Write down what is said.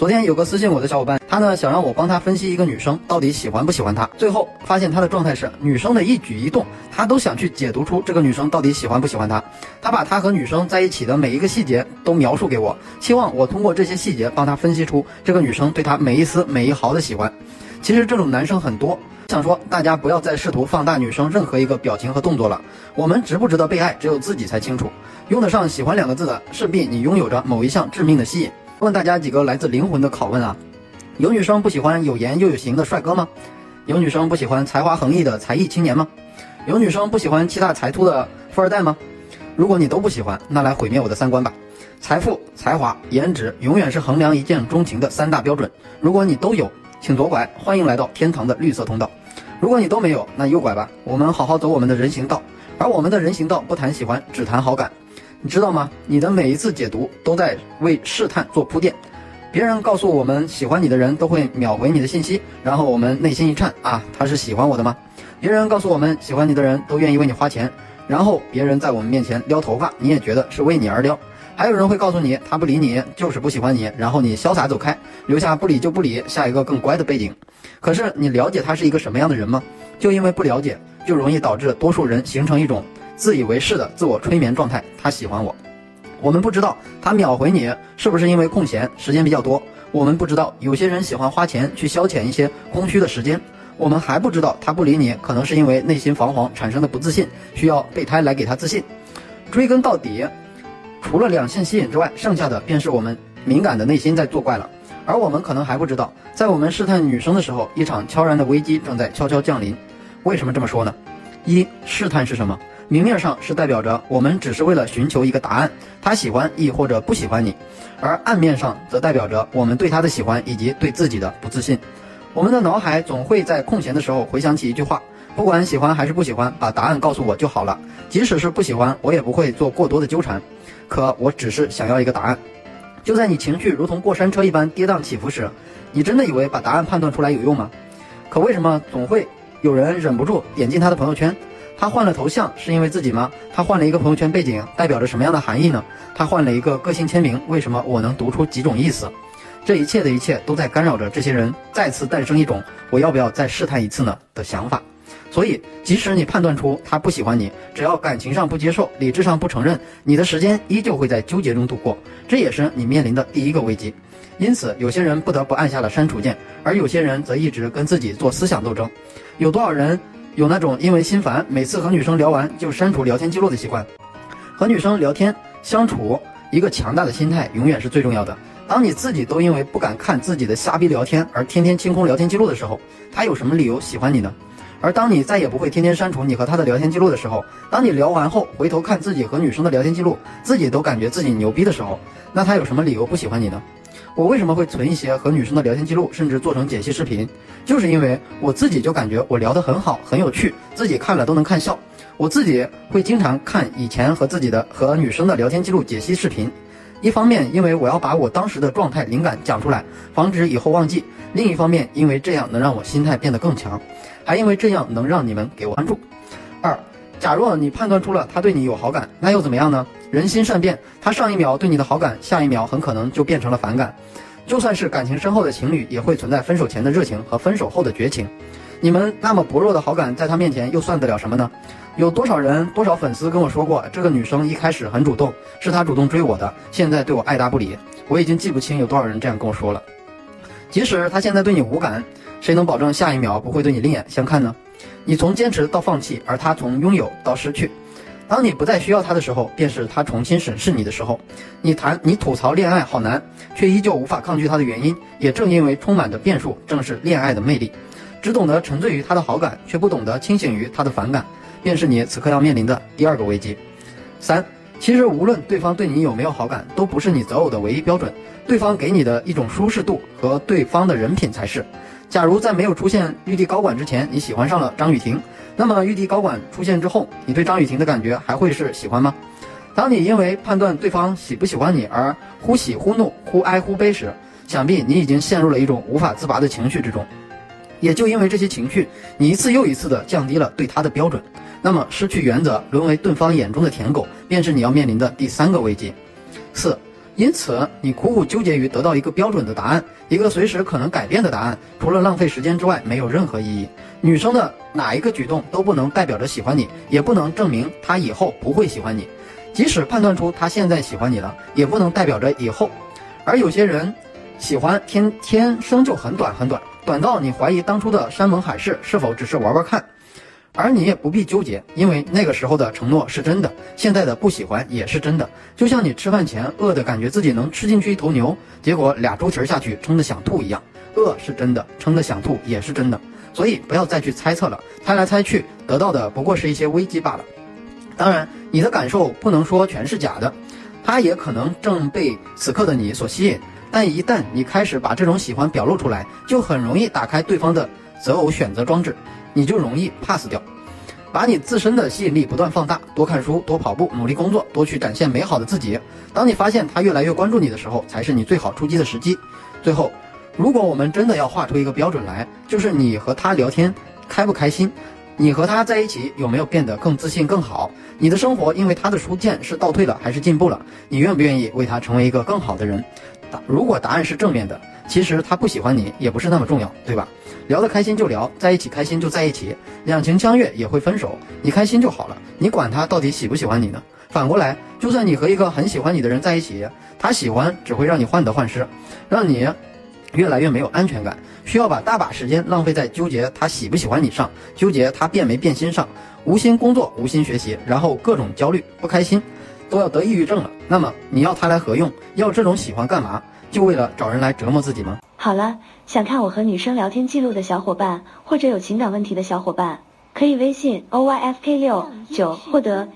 昨天有个私信我的小伙伴，他呢想让我帮他分析一个女生到底喜欢不喜欢他，最后发现他的状态是女生的一举一动，他都想去解读出这个女生到底喜欢不喜欢他。他把他和女生在一起的每一个细节都描述给我，希望我通过这些细节帮他分析出这个女生对他每一丝每一毫的喜欢。其实这种男生很多，想说大家不要再试图放大女生任何一个表情和动作了。我们值不值得被爱，只有自己才清楚。用得上喜欢两个字的，势必你拥有着某一项致命的吸引。问大家几个来自灵魂的拷问啊：有女生不喜欢有颜又有型的帅哥吗？有女生不喜欢才华横溢的才艺青年吗？有女生不喜欢气大财突的富二代吗？如果你都不喜欢，那来毁灭我的三观吧！财富、才华、颜值永远是衡量一见钟情的三大标准。如果你都有，请左拐，欢迎来到天堂的绿色通道；如果你都没有，那右拐吧，我们好好走我们的人行道。而我们的人行道不谈喜欢，只谈好感。你知道吗？你的每一次解读都在为试探做铺垫。别人告诉我们喜欢你的人都会秒回你的信息，然后我们内心一颤啊，他是喜欢我的吗？别人告诉我们喜欢你的人都愿意为你花钱，然后别人在我们面前撩头发，你也觉得是为你而撩。还有人会告诉你他不理你就是不喜欢你，然后你潇洒走开，留下不理就不理，下一个更乖的背景。可是你了解他是一个什么样的人吗？就因为不了解，就容易导致多数人形成一种。自以为是的自我催眠状态，他喜欢我，我们不知道他秒回你是不是因为空闲时间比较多，我们不知道有些人喜欢花钱去消遣一些空虚的时间，我们还不知道他不理你可能是因为内心彷徨产生的不自信，需要备胎来给他自信。追根到底，除了两性吸引之外，剩下的便是我们敏感的内心在作怪了，而我们可能还不知道，在我们试探女生的时候，一场悄然的危机正在悄悄降临。为什么这么说呢？一试探是什么？明面上是代表着我们只是为了寻求一个答案，他喜欢亦或者不喜欢你，而暗面上则代表着我们对他的喜欢以及对自己的不自信。我们的脑海总会在空闲的时候回想起一句话：不管喜欢还是不喜欢，把答案告诉我就好了。即使是不喜欢，我也不会做过多的纠缠。可我只是想要一个答案。就在你情绪如同过山车一般跌宕起伏时，你真的以为把答案判断出来有用吗？可为什么总会有人忍不住点进他的朋友圈？他换了头像是因为自己吗？他换了一个朋友圈背景，代表着什么样的含义呢？他换了一个个性签名，为什么我能读出几种意思？这一切的一切都在干扰着这些人再次诞生一种“我要不要再试探一次呢”的想法。所以，即使你判断出他不喜欢你，只要感情上不接受，理智上不承认，你的时间依旧会在纠结中度过。这也是你面临的第一个危机。因此，有些人不得不按下了删除键，而有些人则一直跟自己做思想斗争。有多少人？有那种因为心烦，每次和女生聊完就删除聊天记录的习惯。和女生聊天相处，一个强大的心态永远是最重要的。当你自己都因为不敢看自己的瞎逼聊天而天天清空聊天记录的时候，他有什么理由喜欢你呢？而当你再也不会天天删除你和他的聊天记录的时候，当你聊完后回头看自己和女生的聊天记录，自己都感觉自己牛逼的时候，那他有什么理由不喜欢你呢？我为什么会存一些和女生的聊天记录，甚至做成解析视频？就是因为我自己就感觉我聊得很好，很有趣，自己看了都能看笑。我自己会经常看以前和自己的和女生的聊天记录解析视频。一方面，因为我要把我当时的状态、灵感讲出来，防止以后忘记；另一方面，因为这样能让我心态变得更强，还因为这样能让你们给我关注。二，假若你判断出了他对你有好感，那又怎么样呢？人心善变，他上一秒对你的好感，下一秒很可能就变成了反感。就算是感情深厚的情侣，也会存在分手前的热情和分手后的绝情。你们那么薄弱的好感，在他面前又算得了什么呢？有多少人、多少粉丝跟我说过，这个女生一开始很主动，是她主动追我的，现在对我爱答不理。我已经记不清有多少人这样跟我说了。即使他现在对你无感，谁能保证下一秒不会对你另眼相看呢？你从坚持到放弃，而他从拥有到失去。当你不再需要他的时候，便是他重新审视你的时候。你谈你吐槽恋爱好难，却依旧无法抗拒他的原因，也正因为充满着变数，正是恋爱的魅力。只懂得沉醉于他的好感，却不懂得清醒于他的反感，便是你此刻要面临的第二个危机。三，其实无论对方对你有没有好感，都不是你择偶的唯一标准，对方给你的一种舒适度和对方的人品才是。假如在没有出现玉帝高管之前，你喜欢上了张雨婷。那么玉帝高管出现之后，你对张雨婷的感觉还会是喜欢吗？当你因为判断对方喜不喜欢你而忽喜忽怒、忽哀忽悲时，想必你已经陷入了一种无法自拔的情绪之中。也就因为这些情绪，你一次又一次地降低了对他的标准。那么失去原则，沦为对方眼中的舔狗，便是你要面临的第三个危机。四，因此，你苦苦纠结于得到一个标准的答案，一个随时可能改变的答案，除了浪费时间之外，没有任何意义。女生的哪一个举动都不能代表着喜欢你，也不能证明她以后不会喜欢你。即使判断出她现在喜欢你了，也不能代表着以后。而有些人，喜欢天天生就很短很短，短到你怀疑当初的山盟海誓是否只是玩玩看。而你也不必纠结，因为那个时候的承诺是真的，现在的不喜欢也是真的。就像你吃饭前饿的感觉自己能吃进去一头牛，结果俩猪蹄下去撑得想吐一样，饿是真的，撑得想吐也是真的。所以不要再去猜测了，猜来猜去得到的不过是一些危机罢了。当然，你的感受不能说全是假的，它也可能正被此刻的你所吸引。但一旦你开始把这种喜欢表露出来，就很容易打开对方的择偶选择装置。你就容易 pass 掉，把你自身的吸引力不断放大，多看书，多跑步，努力工作，多去展现美好的自己。当你发现他越来越关注你的时候，才是你最好出击的时机。最后，如果我们真的要画出一个标准来，就是你和他聊天开不开心，你和他在一起有没有变得更自信、更好？你的生活因为他的出现是倒退了还是进步了？你愿不愿意为他成为一个更好的人？如果答案是正面的。其实他不喜欢你也不是那么重要，对吧？聊得开心就聊，在一起开心就在一起，两情相悦也会分手，你开心就好了，你管他到底喜不喜欢你呢？反过来，就算你和一个很喜欢你的人在一起，他喜欢只会让你患得患失，让你越来越没有安全感，需要把大把时间浪费在纠结他喜不喜欢你上，纠结他变没变心上，无心工作，无心学习，然后各种焦虑不开心，都要得抑郁症了。那么你要他来何用？要这种喜欢干嘛？就为了找人来折磨自己吗？好了，想看我和女生聊天记录的小伙伴，或者有情感问题的小伙伴，可以微信 o y f k 六九获得。